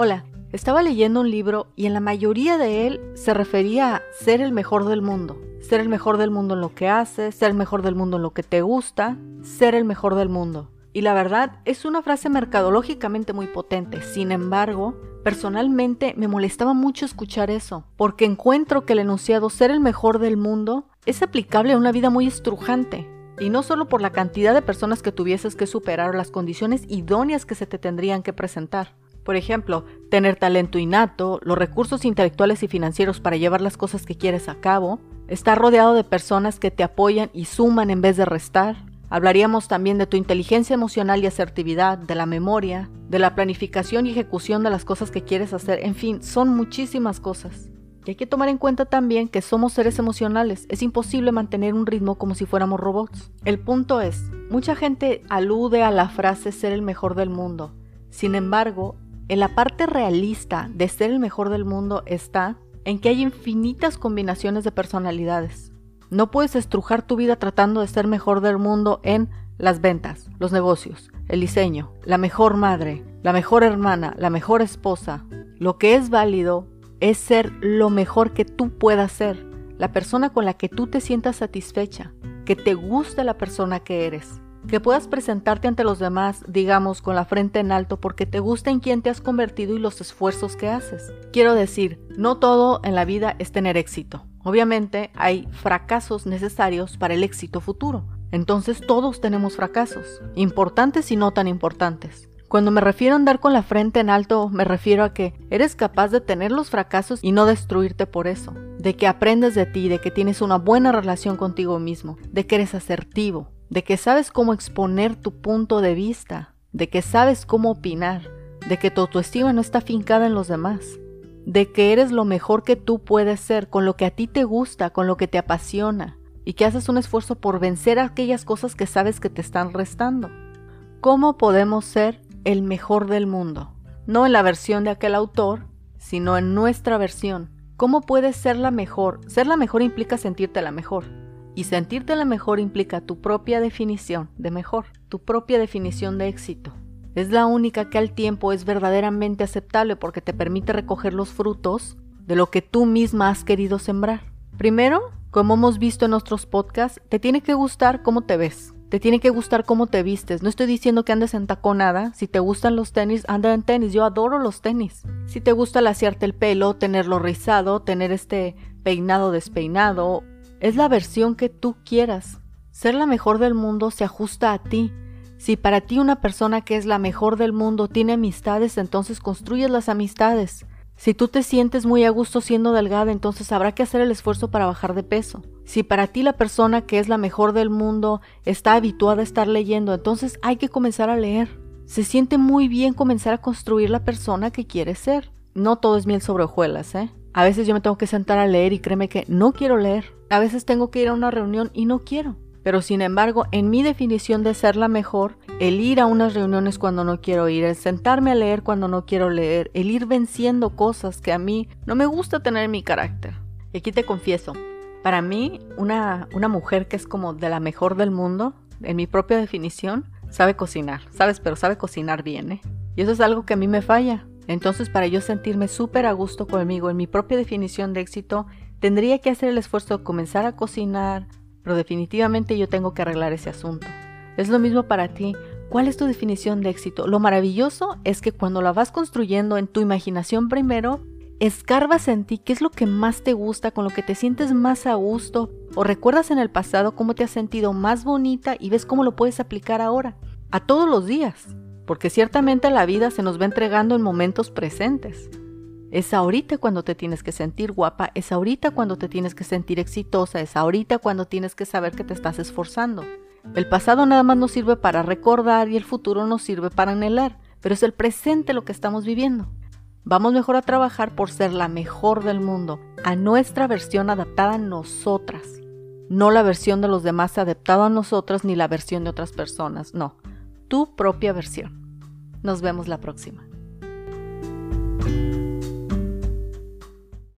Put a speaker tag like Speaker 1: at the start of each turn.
Speaker 1: Hola, estaba leyendo un libro y en la mayoría de él se refería a ser el mejor del mundo. Ser el mejor del mundo en lo que haces, ser el mejor del mundo en lo que te gusta, ser el mejor del mundo. Y la verdad es una frase mercadológicamente muy potente. Sin embargo, personalmente me molestaba mucho escuchar eso, porque encuentro que el enunciado ser el mejor del mundo es aplicable a una vida muy estrujante. Y no solo por la cantidad de personas que tuvieses que superar las condiciones idóneas que se te tendrían que presentar. Por ejemplo, tener talento innato, los recursos intelectuales y financieros para llevar las cosas que quieres a cabo, estar rodeado de personas que te apoyan y suman en vez de restar. Hablaríamos también de tu inteligencia emocional y asertividad, de la memoria, de la planificación y ejecución de las cosas que quieres hacer, en fin, son muchísimas cosas. Y hay que tomar en cuenta también que somos seres emocionales, es imposible mantener un ritmo como si fuéramos robots. El punto es, mucha gente alude a la frase ser el mejor del mundo. Sin embargo, en la parte realista de ser el mejor del mundo está en que hay infinitas combinaciones de personalidades. No puedes estrujar tu vida tratando de ser mejor del mundo en las ventas, los negocios, el diseño, la mejor madre, la mejor hermana, la mejor esposa. Lo que es válido es ser lo mejor que tú puedas ser, la persona con la que tú te sientas satisfecha, que te guste la persona que eres que puedas presentarte ante los demás, digamos, con la frente en alto porque te gusta en quién te has convertido y los esfuerzos que haces. Quiero decir, no todo en la vida es tener éxito. Obviamente hay fracasos necesarios para el éxito futuro. Entonces todos tenemos fracasos, importantes y no tan importantes. Cuando me refiero a andar con la frente en alto, me refiero a que eres capaz de tener los fracasos y no destruirte por eso, de que aprendes de ti, de que tienes una buena relación contigo mismo, de que eres asertivo, de que sabes cómo exponer tu punto de vista, de que sabes cómo opinar, de que tu autoestima no está fincada en los demás, de que eres lo mejor que tú puedes ser, con lo que a ti te gusta, con lo que te apasiona, y que haces un esfuerzo por vencer aquellas cosas que sabes que te están restando. ¿Cómo podemos ser el mejor del mundo? No en la versión de aquel autor, sino en nuestra versión. ¿Cómo puedes ser la mejor? Ser la mejor implica sentirte la mejor. Y sentirte la mejor implica tu propia definición de mejor, tu propia definición de éxito. Es la única que al tiempo es verdaderamente aceptable porque te permite recoger los frutos de lo que tú misma has querido sembrar. Primero, como hemos visto en nuestros podcasts, te tiene que gustar cómo te ves. Te tiene que gustar cómo te vistes. No estoy diciendo que andes en taconada. Si te gustan los tenis, anda en tenis. Yo adoro los tenis. Si te gusta laciarte el pelo, tenerlo rizado, tener este peinado despeinado, es la versión que tú quieras. Ser la mejor del mundo se ajusta a ti. Si para ti una persona que es la mejor del mundo tiene amistades, entonces construyes las amistades. Si tú te sientes muy a gusto siendo delgada, entonces habrá que hacer el esfuerzo para bajar de peso. Si para ti la persona que es la mejor del mundo está habituada a estar leyendo, entonces hay que comenzar a leer. Se siente muy bien comenzar a construir la persona que quieres ser. No todo es miel sobre hojuelas, ¿eh? A veces yo me tengo que sentar a leer y créeme que no quiero leer. A veces tengo que ir a una reunión y no quiero. Pero sin embargo, en mi definición de ser la mejor, el ir a unas reuniones cuando no quiero ir, el sentarme a leer cuando no quiero leer, el ir venciendo cosas que a mí no me gusta tener en mi carácter. Y aquí te confieso, para mí, una, una mujer que es como de la mejor del mundo, en mi propia definición, sabe cocinar, sabes, pero sabe cocinar bien, ¿eh? Y eso es algo que a mí me falla. Entonces, para yo sentirme súper a gusto conmigo en mi propia definición de éxito, Tendría que hacer el esfuerzo de comenzar a cocinar, pero definitivamente yo tengo que arreglar ese asunto. Es lo mismo para ti. ¿Cuál es tu definición de éxito? Lo maravilloso es que cuando la vas construyendo en tu imaginación primero, escarbas en ti qué es lo que más te gusta, con lo que te sientes más a gusto, o recuerdas en el pasado cómo te has sentido más bonita y ves cómo lo puedes aplicar ahora, a todos los días, porque ciertamente la vida se nos va entregando en momentos presentes. Es ahorita cuando te tienes que sentir guapa, es ahorita cuando te tienes que sentir exitosa, es ahorita cuando tienes que saber que te estás esforzando. El pasado nada más nos sirve para recordar y el futuro nos sirve para anhelar, pero es el presente lo que estamos viviendo. Vamos mejor a trabajar por ser la mejor del mundo, a nuestra versión adaptada a nosotras, no la versión de los demás adaptada a nosotras ni la versión de otras personas, no, tu propia versión. Nos vemos la próxima.